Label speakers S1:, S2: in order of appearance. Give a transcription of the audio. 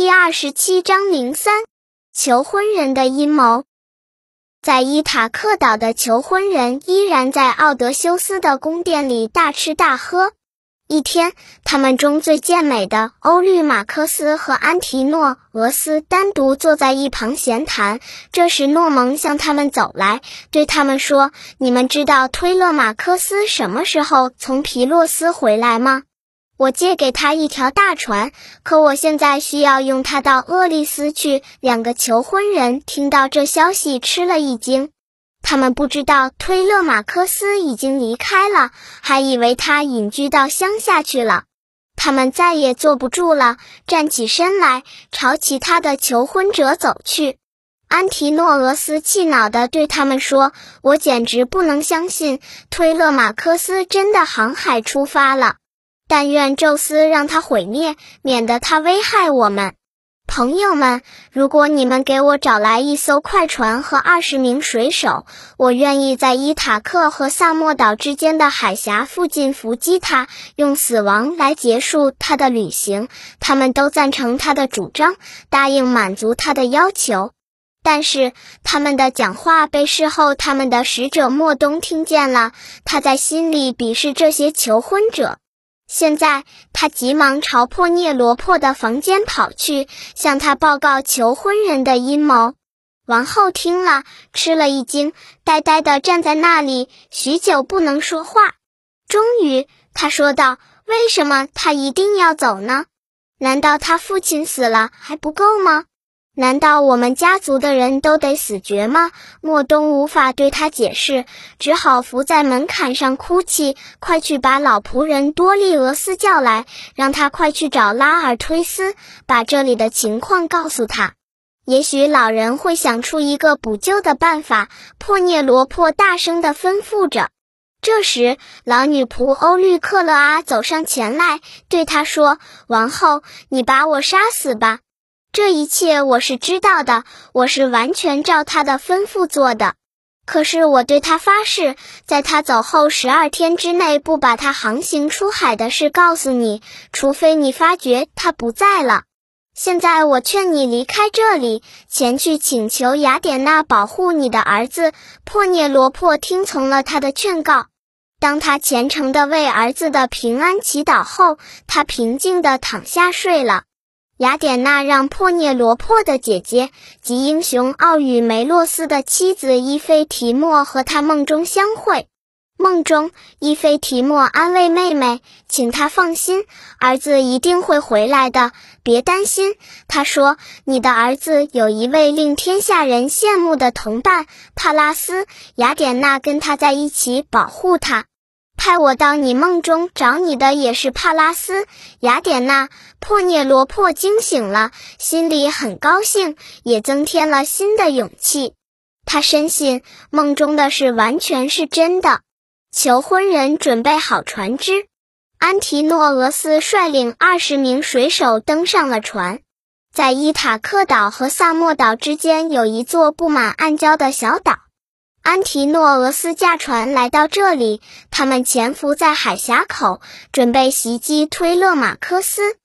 S1: 第二十七章零三求婚人的阴谋。在伊塔克岛的求婚人依然在奥德修斯的宫殿里大吃大喝。一天，他们中最健美的欧律马克斯和安提诺俄斯单独坐在一旁闲谈。这时，诺蒙向他们走来，对他们说：“你们知道推勒马克斯什么时候从皮洛斯回来吗？我借给他一条大船，可我现在需要用它到厄利斯去。”两个求婚人听到这消息，吃了一惊。他们不知道推勒马克斯已经离开了，还以为他隐居到乡下去了。他们再也坐不住了，站起身来，朝其他的求婚者走去。安提诺俄斯气恼地对他们说：“我简直不能相信推勒马克斯真的航海出发了。但愿宙斯让他毁灭，免得他危害我们。”朋友们，如果你们给我找来一艘快船和二十名水手，我愿意在伊塔克和萨莫岛之间的海峡附近伏击他，用死亡来结束他的旅行。他们都赞成他的主张，答应满足他的要求。但是他们的讲话被事后他们的使者莫东听见了，他在心里鄙视这些求婚者。现在，他急忙朝破涅罗破的房间跑去，向他报告求婚人的阴谋。王后听了，吃了一惊，呆呆地站在那里，许久不能说话。终于，他说道：“为什么他一定要走呢？难道他父亲死了还不够吗？”难道我们家族的人都得死绝吗？莫东无法对他解释，只好伏在门槛上哭泣。快去把老仆人多利俄斯叫来，让他快去找拉尔忒斯，把这里的情况告诉他。也许老人会想出一个补救的办法。破涅罗珀大声地吩咐着。这时，老女仆欧律克勒阿走上前来，对他说：“王后，你把我杀死吧。”这一切我是知道的，我是完全照他的吩咐做的。可是我对他发誓，在他走后十二天之内不把他航行出海的事告诉你，除非你发觉他不在了。现在我劝你离开这里，前去请求雅典娜保护你的儿子。破涅罗珀听从了他的劝告。当他虔诚地为儿子的平安祈祷后，他平静地躺下睡了。雅典娜让破涅罗珀的姐姐及英雄奥与梅洛斯的妻子伊菲提莫和他梦中相会。梦中，伊菲提莫安慰妹妹，请她放心，儿子一定会回来的，别担心。他说：“你的儿子有一位令天下人羡慕的同伴帕拉斯，雅典娜跟他在一起保护他。”派我到你梦中找你的也是帕拉斯，雅典娜。破涅罗珀惊醒了，心里很高兴，也增添了新的勇气。他深信梦中的事完全是真的。求婚人准备好船只，安提诺俄斯率领二十名水手登上了船。在伊塔克岛和萨莫岛之间有一座布满暗礁的小岛。安提诺俄斯驾船来到这里，他们潜伏在海峡口，准备袭击推勒马科斯。